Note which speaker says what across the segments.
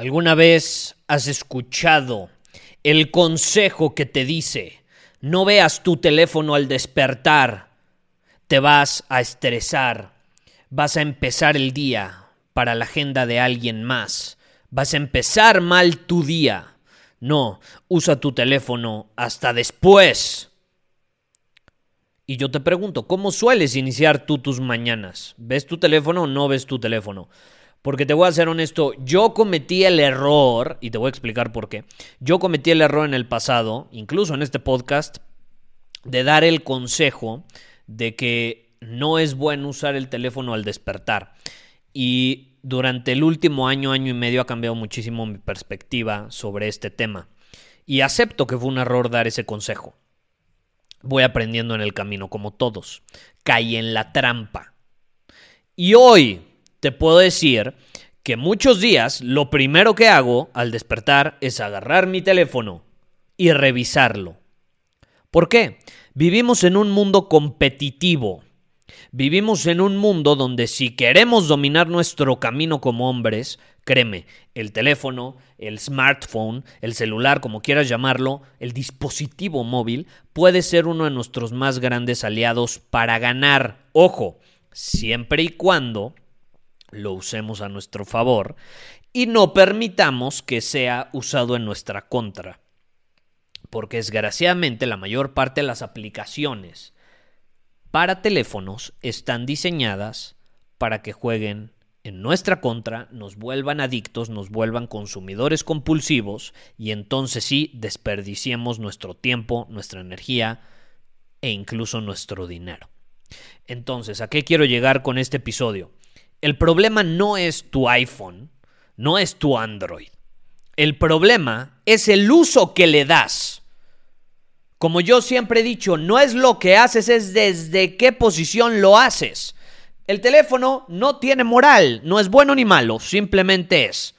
Speaker 1: ¿Alguna vez has escuchado el consejo que te dice, no veas tu teléfono al despertar, te vas a estresar, vas a empezar el día para la agenda de alguien más, vas a empezar mal tu día? No, usa tu teléfono hasta después. Y yo te pregunto, ¿cómo sueles iniciar tú tus mañanas? ¿Ves tu teléfono o no ves tu teléfono? Porque te voy a ser honesto, yo cometí el error, y te voy a explicar por qué, yo cometí el error en el pasado, incluso en este podcast, de dar el consejo de que no es bueno usar el teléfono al despertar. Y durante el último año, año y medio ha cambiado muchísimo mi perspectiva sobre este tema. Y acepto que fue un error dar ese consejo. Voy aprendiendo en el camino, como todos. Caí en la trampa. Y hoy, te puedo decir que muchos días lo primero que hago al despertar es agarrar mi teléfono y revisarlo. ¿Por qué? Vivimos en un mundo competitivo. Vivimos en un mundo donde si queremos dominar nuestro camino como hombres, créeme, el teléfono, el smartphone, el celular, como quieras llamarlo, el dispositivo móvil, puede ser uno de nuestros más grandes aliados para ganar. Ojo, siempre y cuando lo usemos a nuestro favor y no permitamos que sea usado en nuestra contra. Porque desgraciadamente la mayor parte de las aplicaciones para teléfonos están diseñadas para que jueguen en nuestra contra, nos vuelvan adictos, nos vuelvan consumidores compulsivos y entonces sí desperdiciemos nuestro tiempo, nuestra energía e incluso nuestro dinero. Entonces, ¿a qué quiero llegar con este episodio? El problema no es tu iPhone, no es tu Android. El problema es el uso que le das. Como yo siempre he dicho, no es lo que haces, es desde qué posición lo haces. El teléfono no tiene moral, no es bueno ni malo, simplemente es.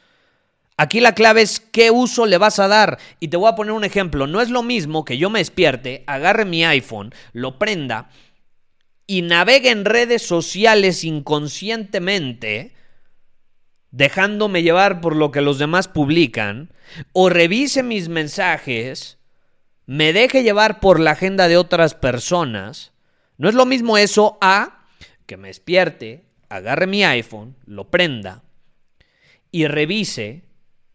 Speaker 1: Aquí la clave es qué uso le vas a dar. Y te voy a poner un ejemplo. No es lo mismo que yo me despierte, agarre mi iPhone, lo prenda y navegue en redes sociales inconscientemente, dejándome llevar por lo que los demás publican, o revise mis mensajes, me deje llevar por la agenda de otras personas, no es lo mismo eso a que me despierte, agarre mi iPhone, lo prenda y revise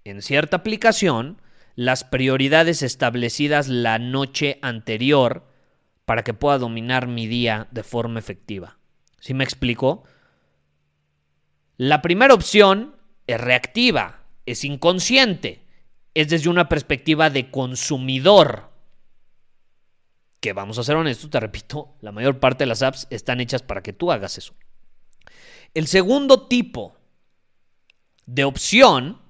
Speaker 1: en cierta aplicación las prioridades establecidas la noche anterior para que pueda dominar mi día de forma efectiva. ¿Sí me explico? La primera opción es reactiva, es inconsciente, es desde una perspectiva de consumidor. Que vamos a ser honestos, te repito, la mayor parte de las apps están hechas para que tú hagas eso. El segundo tipo de opción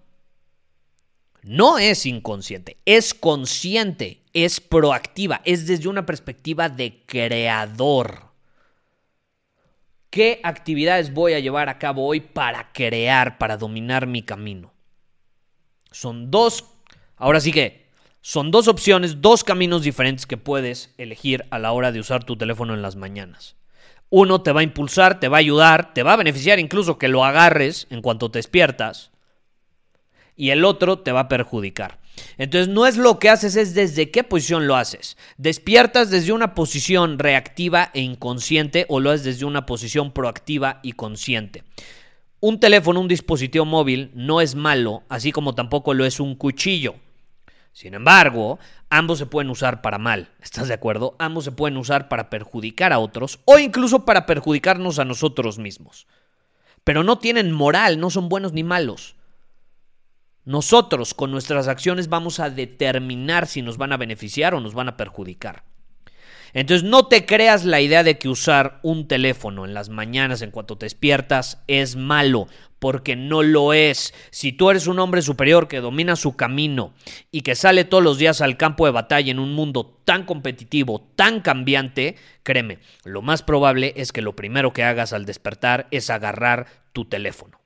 Speaker 1: no es inconsciente, es consciente, es proactiva, es desde una perspectiva de creador. ¿Qué actividades voy a llevar a cabo hoy para crear, para dominar mi camino? Son dos, ahora sí que, son dos opciones, dos caminos diferentes que puedes elegir a la hora de usar tu teléfono en las mañanas. Uno te va a impulsar, te va a ayudar, te va a beneficiar incluso que lo agarres en cuanto te despiertas y el otro te va a perjudicar. Entonces no es lo que haces, es desde qué posición lo haces. ¿Despiertas desde una posición reactiva e inconsciente o lo haces desde una posición proactiva y consciente? Un teléfono, un dispositivo móvil, no es malo, así como tampoco lo es un cuchillo. Sin embargo, ambos se pueden usar para mal, ¿estás de acuerdo? Ambos se pueden usar para perjudicar a otros o incluso para perjudicarnos a nosotros mismos. Pero no tienen moral, no son buenos ni malos. Nosotros con nuestras acciones vamos a determinar si nos van a beneficiar o nos van a perjudicar. Entonces no te creas la idea de que usar un teléfono en las mañanas en cuanto te despiertas es malo, porque no lo es. Si tú eres un hombre superior que domina su camino y que sale todos los días al campo de batalla en un mundo tan competitivo, tan cambiante, créeme, lo más probable es que lo primero que hagas al despertar es agarrar tu teléfono.